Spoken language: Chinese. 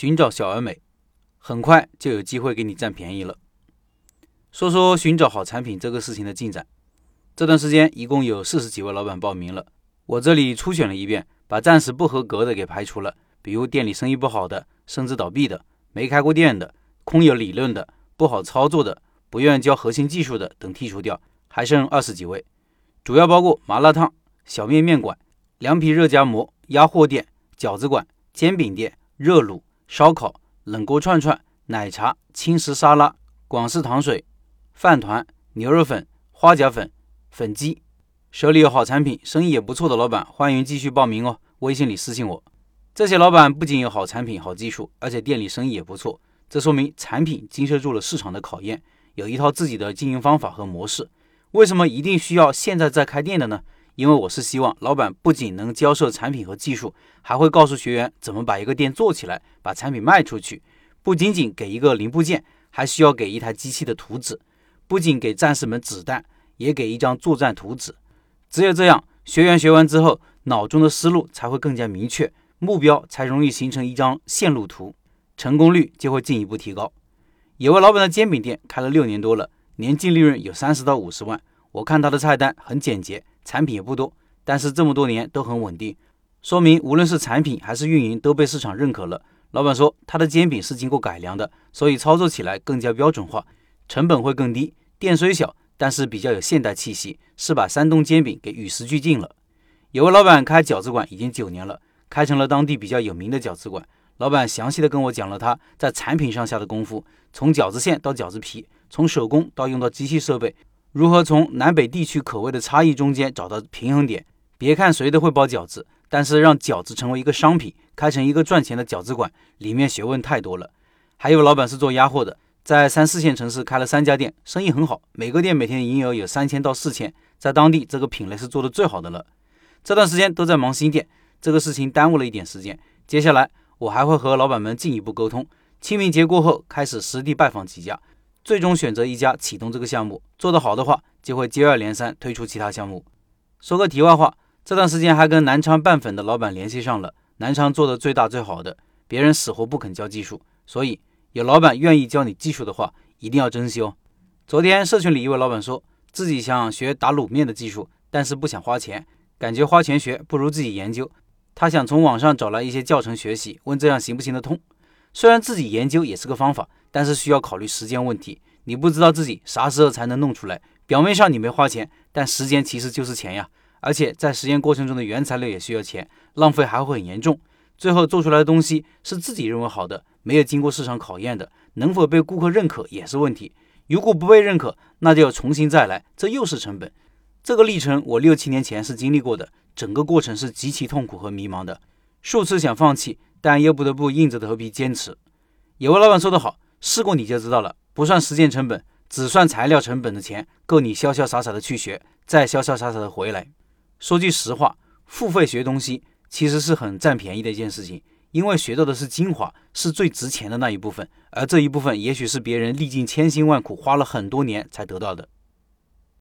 寻找小而美，很快就有机会给你占便宜了。说说寻找好产品这个事情的进展。这段时间一共有四十几位老板报名了，我这里初选了一遍，把暂时不合格的给排除了，比如店里生意不好的、甚至倒闭的、没开过店的、空有理论的、不好操作的、不愿教核心技术的等剔除掉，还剩二十几位，主要包括麻辣烫、小面面馆、凉皮热夹馍、鸭货店、饺子馆、煎饼店、热卤。烧烤、冷锅串串、奶茶、轻食沙拉、广式糖水、饭团、牛肉粉、花甲粉、粉鸡，手里有好产品、生意也不错的老板，欢迎继续报名哦。微信里私信我。这些老板不仅有好产品、好技术，而且店里生意也不错，这说明产品经受住了市场的考验，有一套自己的经营方法和模式。为什么一定需要现在在开店的呢？因为我是希望老板不仅能教授产品和技术，还会告诉学员怎么把一个店做起来，把产品卖出去。不仅仅给一个零部件，还需要给一台机器的图纸；不仅给战士们子弹，也给一张作战图纸。只有这样，学员学完之后，脑中的思路才会更加明确，目标才容易形成一张线路图，成功率就会进一步提高。有位老板的煎饼店开了六年多了，年净利润有三十到五十万。我看他的菜单很简洁。产品也不多，但是这么多年都很稳定，说明无论是产品还是运营都被市场认可了。老板说他的煎饼是经过改良的，所以操作起来更加标准化，成本会更低。店虽小，但是比较有现代气息，是把山东煎饼给与时俱进了。有位老板开饺子馆已经九年了，开成了当地比较有名的饺子馆。老板详细的跟我讲了他在产品上下的功夫，从饺子馅到饺子皮，从手工到用到机器设备。如何从南北地区口味的差异中间找到平衡点？别看谁都会包饺子，但是让饺子成为一个商品，开成一个赚钱的饺子馆，里面学问太多了。还有老板是做鸭货的，在三四线城市开了三家店，生意很好，每个店每天营业额有三千到四千，在当地这个品类是做的最好的了。这段时间都在忙新店，这个事情耽误了一点时间。接下来我还会和老板们进一步沟通，清明节过后开始实地拜访几家。最终选择一家启动这个项目，做得好的话，就会接二连三推出其他项目。说个题外话，这段时间还跟南昌拌粉的老板联系上了，南昌做的最大最好的，别人死活不肯教技术，所以有老板愿意教你技术的话，一定要珍惜哦。昨天社群里一位老板说自己想学打卤面的技术，但是不想花钱，感觉花钱学不如自己研究，他想从网上找来一些教程学习，问这样行不行得通？虽然自己研究也是个方法。但是需要考虑时间问题，你不知道自己啥时候才能弄出来。表面上你没花钱，但时间其实就是钱呀。而且在实验过程中的原材料也需要钱，浪费还会很严重。最后做出来的东西是自己认为好的，没有经过市场考验的，能否被顾客认可也是问题。如果不被认可，那就要重新再来，这又是成本。这个历程我六七年前是经历过的，整个过程是极其痛苦和迷茫的，数次想放弃，但又不得不硬着头皮坚持。有位老板说得好。试过你就知道了，不算实践成本，只算材料成本的钱，够你潇潇洒洒的去学，再潇潇洒洒的回来。说句实话，付费学东西其实是很占便宜的一件事情，因为学到的是精华，是最值钱的那一部分，而这一部分也许是别人历尽千辛万苦，花了很多年才得到的。